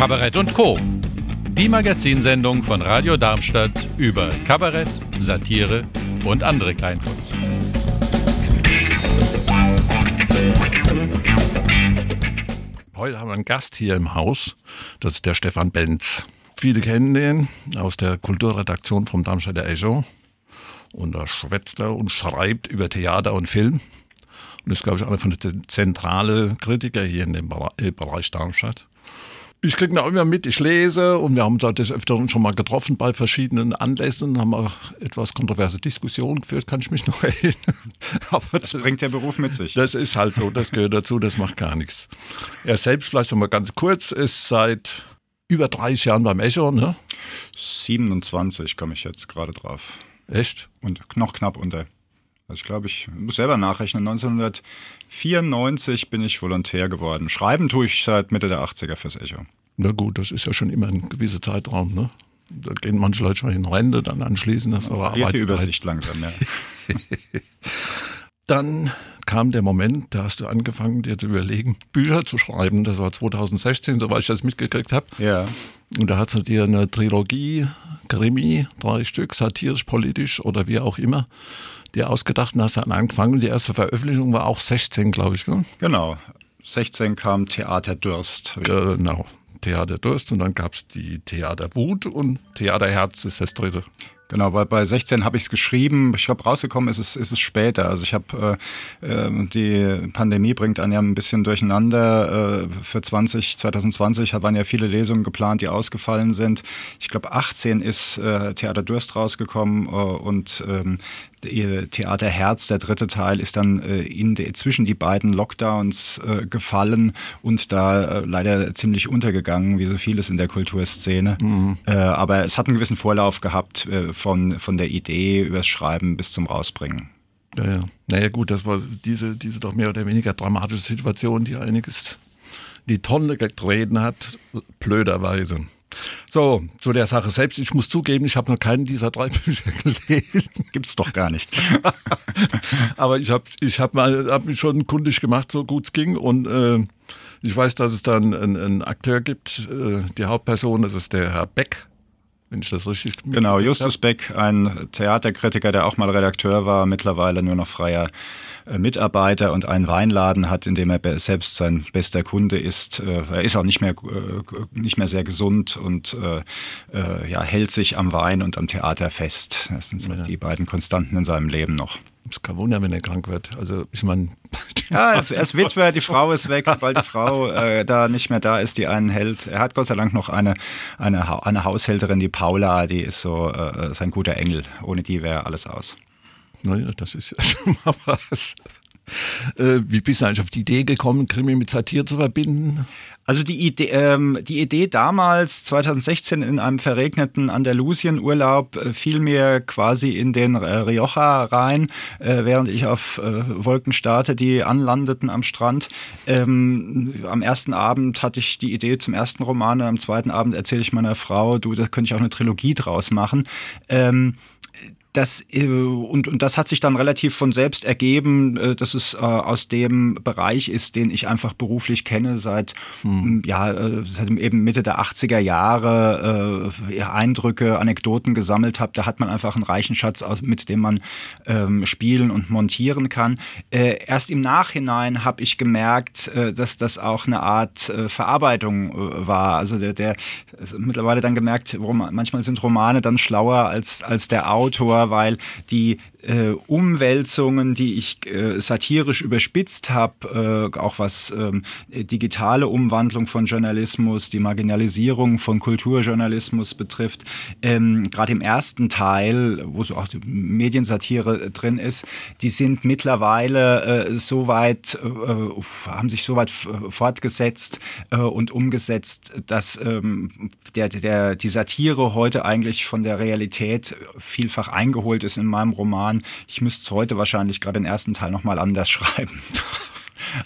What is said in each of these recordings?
Kabarett und Co. Die Magazinsendung von Radio Darmstadt über Kabarett, Satire und andere Kleinkunst. Heute haben wir einen Gast hier im Haus, das ist der Stefan Benz. Viele kennen den aus der Kulturredaktion vom Darmstädter Echo. Und da schwätzt er und schreibt über Theater und Film. Und ist, glaube ich, einer von den zentralen Kritiker hier in dem äh, Bereich Darmstadt. Ich kriege noch immer mit, ich lese und wir haben uns des Öfteren schon mal getroffen bei verschiedenen Anlässen, haben auch etwas kontroverse Diskussionen geführt, kann ich mich noch erinnern. Aber das, das bringt der Beruf mit sich. Das ist halt so, das gehört dazu, das macht gar nichts. Er selbst, vielleicht noch mal ganz kurz, ist seit über 30 Jahren beim Echo, ne? 27 komme ich jetzt gerade drauf. Echt? Und noch knapp unter. Also ich glaube, ich muss selber nachrechnen. 1994 bin ich Volontär geworden. Schreiben tue ich seit Mitte der 80er fürs Echo. Na gut, das ist ja schon immer ein gewisser Zeitraum, ne? Da gehen manche Leute schon in Rente, dann anschließend das aber die Übersicht langsam, ja. dann kam der Moment, da hast du angefangen, dir zu überlegen, Bücher zu schreiben. Das war 2016, soweit ich das mitgekriegt habe. Ja. Und da hast du dir eine Trilogie, Krimi, drei Stück, satirisch, politisch oder wie auch immer, dir ausgedacht und hast dann angefangen. Die erste Veröffentlichung war auch 16, glaube ich. Ne? Genau. 16 kam Theater Durst. Genau. Theater Durst und dann gab es die Theater Wut und Theater Herz ist das dritte. Genau, weil bei 16 habe ich es geschrieben. Ich glaube, rausgekommen ist es, ist es später. Also ich habe äh, ähm, die Pandemie bringt einen ja ein bisschen durcheinander. Äh, für 20, 2020 waren ja viele Lesungen geplant, die ausgefallen sind. Ich glaube, 18 ist äh, Theater Durst rausgekommen äh, und ähm, Theater Herz, der dritte Teil, ist dann äh, in de, zwischen die beiden Lockdowns äh, gefallen und da äh, leider ziemlich untergegangen, wie so vieles in der Kulturszene. Mhm. Äh, aber es hat einen gewissen Vorlauf gehabt äh, von, von der Idee übers Schreiben bis zum Rausbringen. Ja, ja. Naja, gut, das war diese, diese doch mehr oder weniger dramatische Situation, die einiges die Tonne getreten hat, blöderweise. So, zu der Sache selbst. Ich muss zugeben, ich habe noch keinen dieser drei Bücher gelesen. Gibt's doch gar nicht. Aber ich habe ich hab mal, hab mich schon kundig gemacht, so gut es ging. Und äh, ich weiß, dass es dann einen, einen Akteur gibt. Äh, die Hauptperson, das ist der Herr Beck. Wenn ich das richtig Genau, Justus Beck, ein Theaterkritiker, der auch mal Redakteur war, mittlerweile nur noch freier äh, Mitarbeiter und einen Weinladen hat, in dem er selbst sein bester Kunde ist. Äh, er ist auch nicht mehr, äh, nicht mehr sehr gesund und ja, hält sich am Wein und am Theater fest. Das sind so ja. die beiden Konstanten in seinem Leben noch. Ist kein Wunder, wenn er krank wird. Also ich meine. Ja, es, es Witwer, die Frau ist weg, weil die Frau äh, da nicht mehr da ist, die einen hält. Er hat Gott sei Dank noch eine, eine, eine Haushälterin, die Paula, die ist so äh, sein guter Engel. Ohne die wäre alles aus. Naja, das ist ja schon mal was. Äh, wie bist du eigentlich auf die Idee gekommen, Krimi mit Satire zu verbinden? Also die Idee, ähm, die Idee damals, 2016 in einem verregneten Andalusien-Urlaub, äh, fiel mir quasi in den äh, Rioja rein, äh, während ich auf Wolken starte, die anlandeten am Strand. Ähm, am ersten Abend hatte ich die Idee zum ersten Roman und am zweiten Abend erzähle ich meiner Frau, du, da könnte ich auch eine Trilogie draus machen. Ähm, das, äh, und, und das hat sich dann relativ von selbst ergeben, äh, dass es äh, aus dem Bereich ist, den ich einfach beruflich kenne, seit, hm. ja, seit eben Mitte der 80er Jahre Eindrücke, Anekdoten gesammelt habe. Da hat man einfach einen reichen Schatz, mit dem man ähm, spielen und montieren kann. Erst im Nachhinein habe ich gemerkt, dass das auch eine Art Verarbeitung war. Also der, der also mittlerweile dann gemerkt, manchmal sind Romane dann schlauer als, als der Autor weil die äh, Umwälzungen, die ich äh, satirisch überspitzt habe, äh, auch was ähm, digitale Umwandlung von Journalismus, die Marginalisierung von Kulturjournalismus betrifft, ähm, gerade im ersten Teil, wo so auch die Mediensatire drin ist, die sind mittlerweile äh, so weit, äh, haben sich so weit fortgesetzt äh, und umgesetzt, dass ähm, der, der, die Satire heute eigentlich von der Realität vielfach eingeholt ist in meinem Roman Roman. Ich müsste heute wahrscheinlich gerade den ersten Teil nochmal anders schreiben.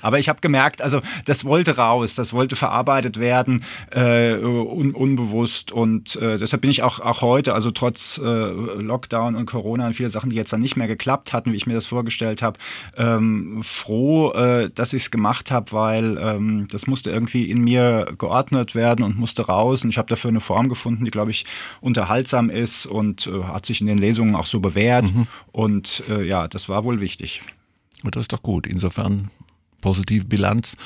Aber ich habe gemerkt, also das wollte raus, das wollte verarbeitet werden, äh, un unbewusst. Und äh, deshalb bin ich auch, auch heute, also trotz äh, Lockdown und Corona und viele Sachen, die jetzt dann nicht mehr geklappt hatten, wie ich mir das vorgestellt habe, ähm, froh, äh, dass ich es gemacht habe, weil ähm, das musste irgendwie in mir geordnet werden und musste raus. Und ich habe dafür eine Form gefunden, die, glaube ich, unterhaltsam ist und äh, hat sich in den Lesungen auch so bewährt. Mhm. Und äh, ja, das war wohl wichtig. Das ist doch gut. Insofern positive Bilanz.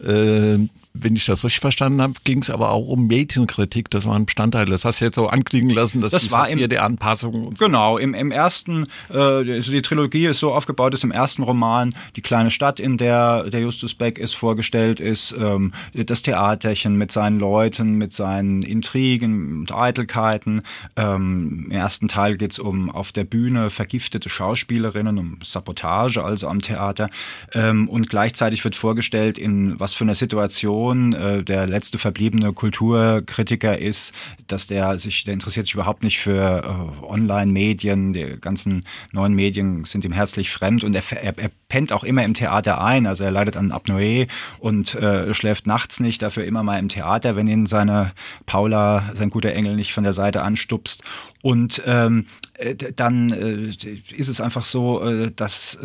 Äh, wenn ich das richtig verstanden habe, ging es aber auch um Medienkritik. Das war ein Bestandteil. Das hast du jetzt so anklingen lassen, dass das war hier der Anpassung. So. Genau, im, im ersten, äh, also die Trilogie ist so aufgebaut, dass im ersten Roman die kleine Stadt, in der der Justus Beck ist, vorgestellt ist, ähm, das Theaterchen mit seinen Leuten, mit seinen Intrigen und Eitelkeiten. Ähm, Im ersten Teil geht es um auf der Bühne vergiftete Schauspielerinnen, um Sabotage also am Theater. Ähm, und gleichzeitig wird vorgestellt, in was für einer Situation Sohn, äh, der letzte verbliebene Kulturkritiker ist, dass der sich, der interessiert sich überhaupt nicht für äh, Online-Medien, die ganzen neuen Medien sind ihm herzlich fremd und er, er, er, pennt auch immer im Theater ein, also er leidet an Apnoe und äh, schläft nachts nicht, dafür immer mal im Theater, wenn ihn seine Paula, sein guter Engel, nicht von der Seite anstupst. Und ähm, äh, dann äh, ist es einfach so, äh, dass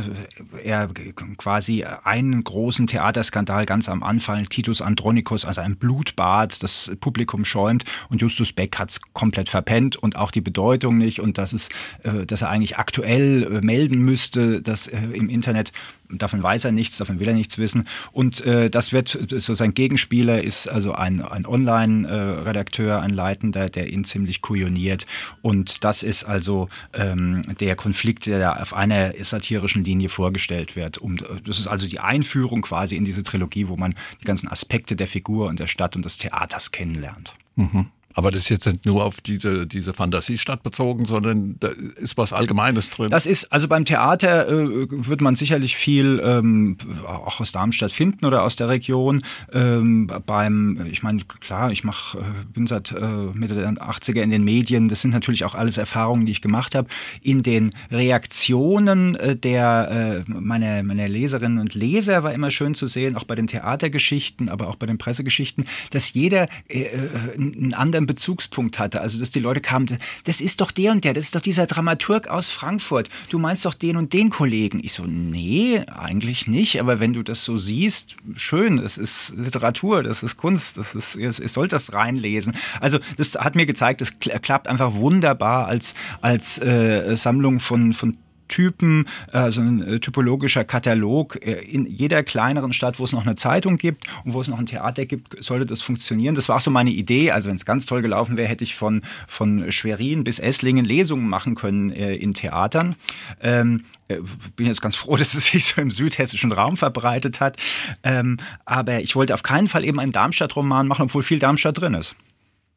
er quasi einen großen Theaterskandal ganz am Anfang, Titus Andronicus, also ein Blutbad, das Publikum schäumt und Justus Beck hat es komplett verpennt und auch die Bedeutung nicht und dass, es, äh, dass er eigentlich aktuell äh, melden müsste, dass im Internet davon weiß er nichts, davon will er nichts wissen. Und äh, das wird so sein Gegenspieler ist also ein, ein Online-Redakteur, ein Leitender, der ihn ziemlich kujoniert. Und das ist also ähm, der Konflikt, der da auf einer satirischen Linie vorgestellt wird. Um, das ist also die Einführung quasi in diese Trilogie, wo man die ganzen Aspekte der Figur und der Stadt und des Theaters kennenlernt. Mhm. Aber das ist jetzt nicht nur auf diese, diese Fantasiestadt bezogen, sondern da ist was Allgemeines drin. Das ist, also beim Theater äh, wird man sicherlich viel ähm, auch aus Darmstadt finden oder aus der Region. Ähm, beim, ich meine, klar, ich mach, äh, bin seit äh, Mitte der 80er in den Medien. Das sind natürlich auch alles Erfahrungen, die ich gemacht habe. In den Reaktionen äh, der äh, meiner, meiner Leserinnen und Leser war immer schön zu sehen, auch bei den Theatergeschichten, aber auch bei den Pressegeschichten, dass jeder äh, äh einen anderen einen Bezugspunkt hatte. Also, dass die Leute kamen, das ist doch der und der, das ist doch dieser Dramaturg aus Frankfurt. Du meinst doch den und den Kollegen. Ich so, nee, eigentlich nicht. Aber wenn du das so siehst, schön, es ist Literatur, das ist Kunst, das ist, ihr, ihr sollt das reinlesen. Also, das hat mir gezeigt, es klappt einfach wunderbar als, als äh, Sammlung von, von Typen, also ein äh, typologischer Katalog. Äh, in jeder kleineren Stadt, wo es noch eine Zeitung gibt und wo es noch ein Theater gibt, sollte das funktionieren. Das war auch so meine Idee. Also wenn es ganz toll gelaufen wäre, hätte ich von, von Schwerin bis Esslingen Lesungen machen können äh, in Theatern. Ähm, äh, bin jetzt ganz froh, dass es sich so im südhessischen Raum verbreitet hat. Ähm, aber ich wollte auf keinen Fall eben einen Darmstadt-Roman machen, obwohl viel Darmstadt drin ist.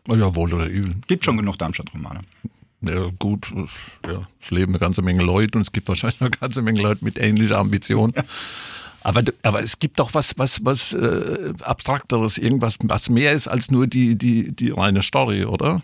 Ja, wohl oder übel. Gibt schon genug Darmstadt-Romane. Ja, gut, ja, es leben eine ganze Menge Leute und es gibt wahrscheinlich eine ganze Menge Leute mit ähnlicher Ambition. Ja. Aber, aber es gibt doch was, was, was äh, Abstrakteres, irgendwas, was mehr ist als nur die, die, die reine Story, oder?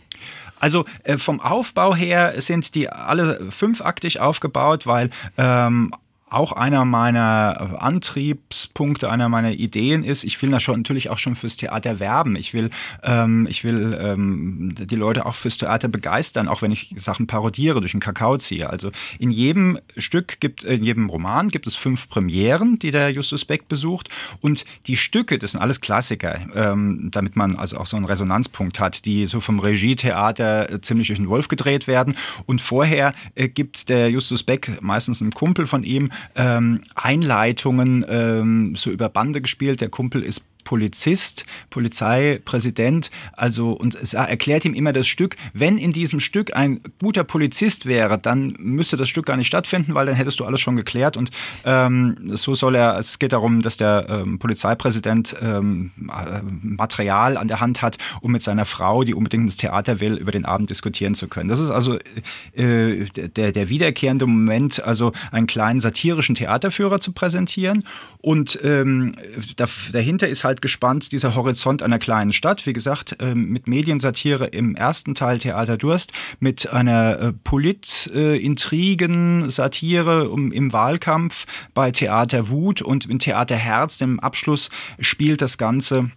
Also äh, vom Aufbau her sind die alle fünfaktig aufgebaut, weil ähm, auch einer meiner Antriebspunkte, einer meiner Ideen ist, ich will natürlich auch schon fürs Theater werben. Ich will, ähm, ich will ähm, die Leute auch fürs Theater begeistern, auch wenn ich Sachen parodiere, durch den Kakao ziehe. Also in jedem Stück gibt, in jedem Roman gibt es fünf Premieren, die der Justus Beck besucht. Und die Stücke, das sind alles Klassiker, ähm, damit man also auch so einen Resonanzpunkt hat, die so vom Regietheater ziemlich durch den Wolf gedreht werden. Und vorher äh, gibt der Justus Beck meistens einen Kumpel von ihm ähm, Einleitungen ähm, so über Bande gespielt. Der Kumpel ist Polizist, Polizeipräsident, also und es erklärt ihm immer das Stück, wenn in diesem Stück ein guter Polizist wäre, dann müsste das Stück gar nicht stattfinden, weil dann hättest du alles schon geklärt und ähm, so soll er, es geht darum, dass der ähm, Polizeipräsident ähm, äh, Material an der Hand hat, um mit seiner Frau, die unbedingt ins Theater will, über den Abend diskutieren zu können. Das ist also äh, der, der wiederkehrende Moment, also einen kleinen satirischen Theaterführer zu präsentieren Und ähm, da, dahinter ist halt gespannt dieser Horizont einer kleinen Stadt. Wie gesagt, ähm, mit Mediensatire im ersten Teil Theater Durst, mit einer äh, Polit-Intrigen-Satire im Wahlkampf bei Theater Wut und im Theater Herz, dem Abschluss, spielt das Ganze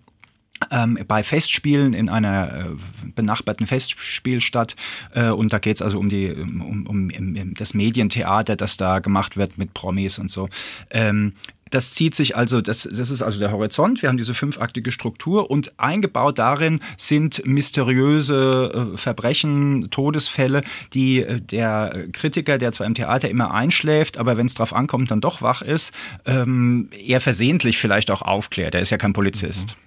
ähm, bei Festspielen in einer äh, benachbarten Festspielstadt. Äh, und da geht es also um, die, um, um, um, das Medientheater, das da gemacht wird mit Promis und so. Ähm, das zieht sich also, das, das ist also der Horizont. Wir haben diese fünfaktige Struktur und eingebaut darin sind mysteriöse äh, Verbrechen, Todesfälle, die äh, der Kritiker, der zwar im Theater immer einschläft, aber wenn es drauf ankommt, dann doch wach ist, ähm, eher versehentlich vielleicht auch aufklärt. Er ist ja kein Polizist. Mhm.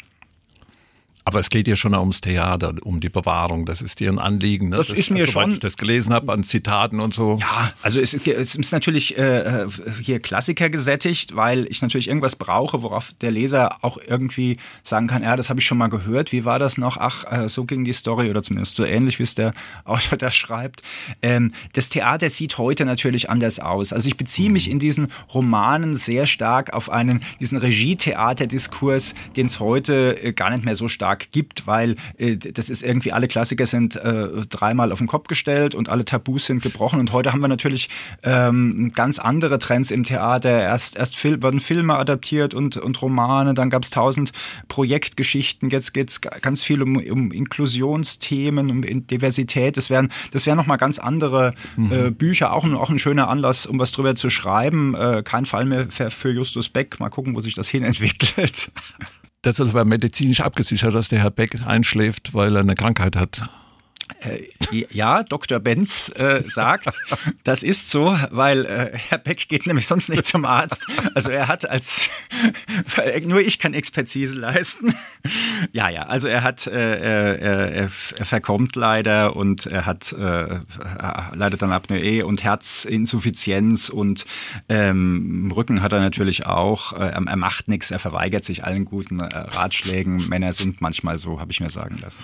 Aber es geht ja schon ums Theater, um die Bewahrung. Das ist dir ein Anliegen. Ne? Das, das, ist mir also, schon. ich das gelesen habe an Zitaten und so. Ja, also es, es ist natürlich äh, hier Klassiker gesättigt, weil ich natürlich irgendwas brauche, worauf der Leser auch irgendwie sagen kann, ja, das habe ich schon mal gehört. Wie war das noch? Ach, äh, so ging die Story oder zumindest so ähnlich, wie es der Autor da schreibt. Ähm, das Theater sieht heute natürlich anders aus. Also ich beziehe mich mhm. in diesen Romanen sehr stark auf einen diesen Regietheaterdiskurs, den es heute äh, gar nicht mehr so stark Tag gibt, weil äh, das ist irgendwie, alle Klassiker sind äh, dreimal auf den Kopf gestellt und alle Tabus sind gebrochen. Und heute haben wir natürlich ähm, ganz andere Trends im Theater. Erst, erst Fil werden Filme adaptiert und, und Romane, dann gab es tausend Projektgeschichten. Jetzt geht es ganz viel um, um Inklusionsthemen, um Diversität. Das wären, das wären nochmal ganz andere mhm. äh, Bücher, auch, auch ein schöner Anlass, um was drüber zu schreiben. Äh, kein Fall mehr für, für Justus Beck. Mal gucken, wo sich das hin entwickelt. Das ist aber medizinisch abgesichert, dass der Herr Beck einschläft, weil er eine Krankheit hat. Äh, ja, Dr. Benz äh, sagt, das ist so, weil äh, Herr Beck geht nämlich sonst nicht zum Arzt. Also er hat als nur ich kann Expertise leisten. Ja, ja, also er hat äh, er, er, verkommt leider und er hat äh, leidet an Apnoe und Herzinsuffizienz und ähm, Rücken hat er natürlich auch. Äh, er macht nichts, er verweigert sich allen guten Ratschlägen. Männer sind manchmal so, habe ich mir sagen lassen.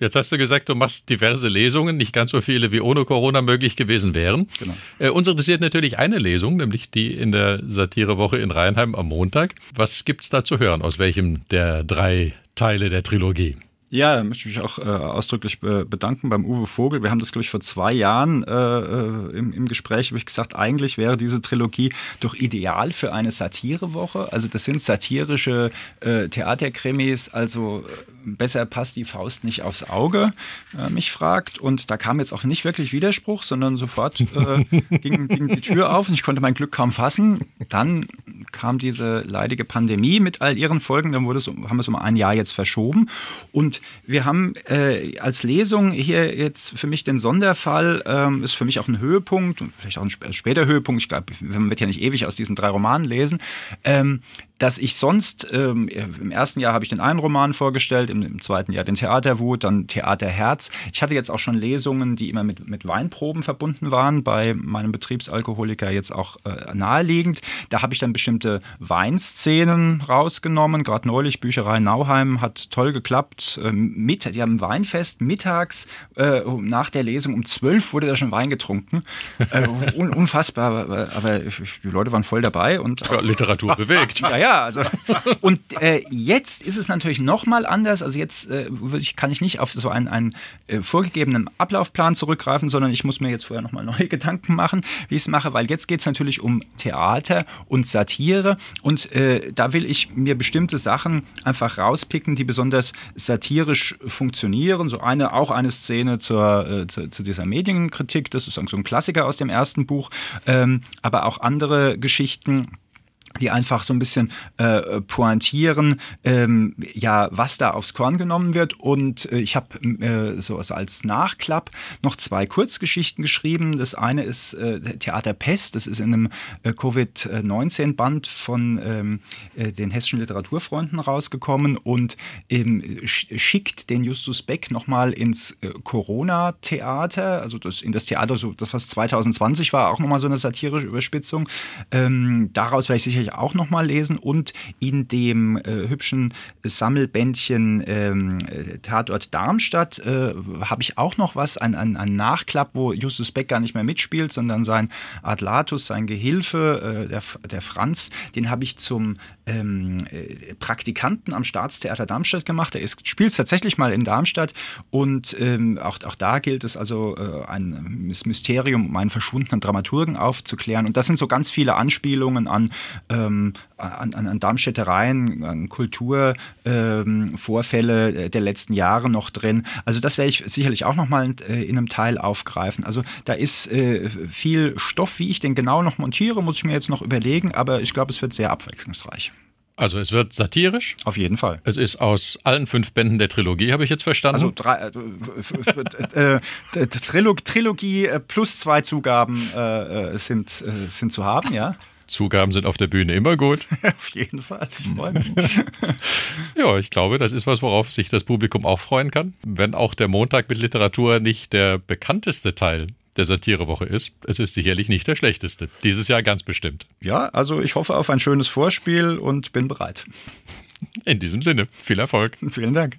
Jetzt hast du gesagt, du machst diverse Lesungen, nicht ganz so viele wie ohne Corona möglich gewesen wären. Genau. Äh, uns interessiert natürlich eine Lesung, nämlich die in der Satirewoche in Rheinheim am Montag. Was gibt's da zu hören? Aus welchem der drei Teile der Trilogie? Ja, da möchte ich mich auch äh, ausdrücklich be bedanken beim Uwe Vogel. Wir haben das, glaube ich, vor zwei Jahren äh, äh, im, im Gespräch, habe ich gesagt, eigentlich wäre diese Trilogie doch ideal für eine Satirewoche. Also das sind satirische äh, Theaterkrimis, also äh, besser passt die Faust nicht aufs Auge, äh, mich fragt. Und da kam jetzt auch nicht wirklich Widerspruch, sondern sofort äh, ging, ging die Tür auf und ich konnte mein Glück kaum fassen. Dann kam diese leidige Pandemie mit all ihren Folgen. Dann wurde es, haben wir es um ein Jahr jetzt verschoben. Und wir haben äh, als Lesung hier jetzt für mich den Sonderfall, ähm, ist für mich auch ein Höhepunkt und vielleicht auch ein später Höhepunkt. Ich glaube, man wird ja nicht ewig aus diesen drei Romanen lesen. Ähm, dass ich sonst, ähm, im ersten Jahr habe ich den einen Roman vorgestellt, im, im, zweiten Jahr den Theaterwut, dann Theaterherz. Ich hatte jetzt auch schon Lesungen, die immer mit, mit Weinproben verbunden waren, bei meinem Betriebsalkoholiker jetzt auch äh, naheliegend. Da habe ich dann bestimmte Weinszenen rausgenommen, gerade neulich Bücherei Nauheim hat toll geklappt. Ähm, mit, die haben ein Weinfest mittags äh, nach der Lesung um zwölf wurde da schon Wein getrunken. Äh, un, unfassbar, aber, aber, die Leute waren voll dabei und ja, Literatur bewegt. ja, also und äh, jetzt ist es natürlich noch mal anders. Also jetzt äh, ich, kann ich nicht auf so einen, einen äh, vorgegebenen Ablaufplan zurückgreifen, sondern ich muss mir jetzt vorher noch mal neue Gedanken machen, wie ich es mache, weil jetzt geht es natürlich um Theater und Satire und äh, da will ich mir bestimmte Sachen einfach rauspicken, die besonders satirisch funktionieren. So eine auch eine Szene zur, äh, zu, zu, dieser Medienkritik, das ist so ein Klassiker aus dem ersten Buch, ähm, aber auch andere Geschichten die einfach so ein bisschen äh, pointieren, ähm, ja, was da aufs Korn genommen wird. Und äh, ich habe äh, so als Nachklapp noch zwei Kurzgeschichten geschrieben. Das eine ist äh, Theater Pest, das ist in einem äh, Covid-19-Band von ähm, äh, den hessischen Literaturfreunden rausgekommen und ähm, schickt den Justus Beck nochmal ins äh, Corona-Theater, also das, in das Theater, so das was 2020 war, auch nochmal so eine satirische Überspitzung. Ähm, daraus werde ich sicher sicherlich auch noch mal lesen. Und in dem äh, hübschen Sammelbändchen ähm, Tatort Darmstadt äh, habe ich auch noch was, ein, ein, ein, Nachklapp, wo Justus Beck gar nicht mehr mitspielt, sondern sein Adlatus, sein Gehilfe, äh, der, der Franz, den habe ich zum ähm, äh, Praktikanten am Staatstheater Darmstadt gemacht. Er spielt tatsächlich mal in Darmstadt und ähm, auch, auch da gilt es also äh, ein Mysterium um einen verschwundenen Dramaturgen aufzuklären. Und das sind so ganz viele Anspielungen an, ähm, an, an, Darmstädtereien, an Kulturvorfälle ähm, der letzten Jahre noch drin. Also das werde ich sicherlich auch nochmal äh, in einem Teil aufgreifen. Also da ist äh, viel Stoff, wie ich den genau noch montiere, muss ich mir jetzt noch überlegen, aber ich glaube, es wird sehr abwechslungsreich. Also es wird satirisch. Auf jeden Fall. Es ist aus allen fünf Bänden der Trilogie, habe ich jetzt verstanden. Also drei, äh, äh, Trilog Trilogie plus zwei Zugaben äh, sind, sind zu haben, ja. Zugaben sind auf der Bühne immer gut. auf jeden Fall. ja, ich glaube, das ist was, worauf sich das Publikum auch freuen kann. Wenn auch der Montag mit Literatur nicht der bekannteste Teil der Satirewoche ist. Es ist sicherlich nicht der schlechteste. Dieses Jahr ganz bestimmt. Ja, also ich hoffe auf ein schönes Vorspiel und bin bereit. In diesem Sinne, viel Erfolg. Vielen Dank.